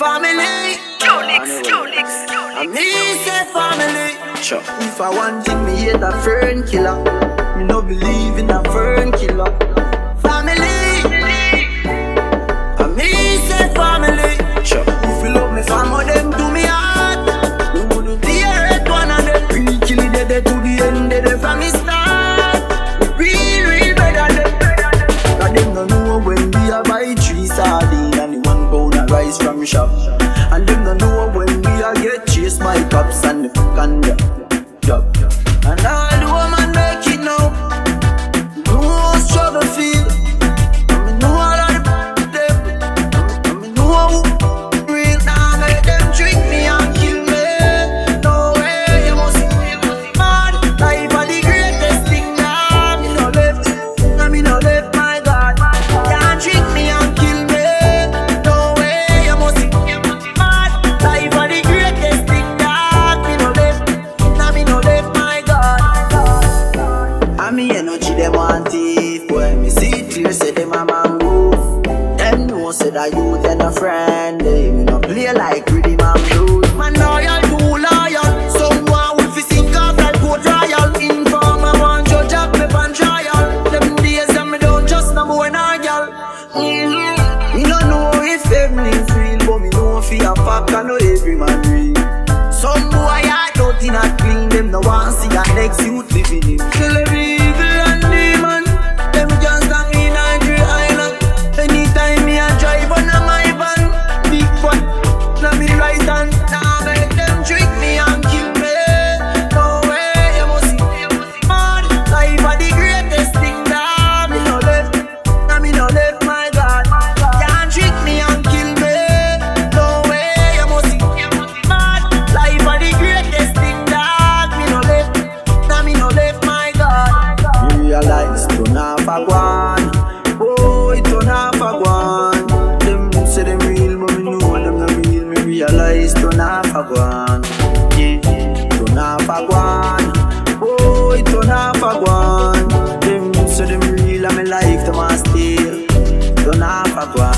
family. Dionyx, Dionyx, I Dionyx. me say family. Sure. If I want thing, me hate a fern killer. Me no believe in energy them want it. Boy, me see it clear, say them a man move Them know say that you then a friend. They me no play like rhythm and blues. Man loyal, too loyal Someone will fi sink off like court trial Informer want judge up me pan trial. Them days that me don't trust no boy nor girl mm-hmm. Me no know if family real But me know fi a fact I know every man real. Some boy I don't think not clean. Them no want see a next youth a Oh, it turn off a guan Them say them real but me know them not real. Me realize turn off a guan Yeah, turn off a Oh, it turn off a guan Them say them real and me life them a steal. Turn off a guan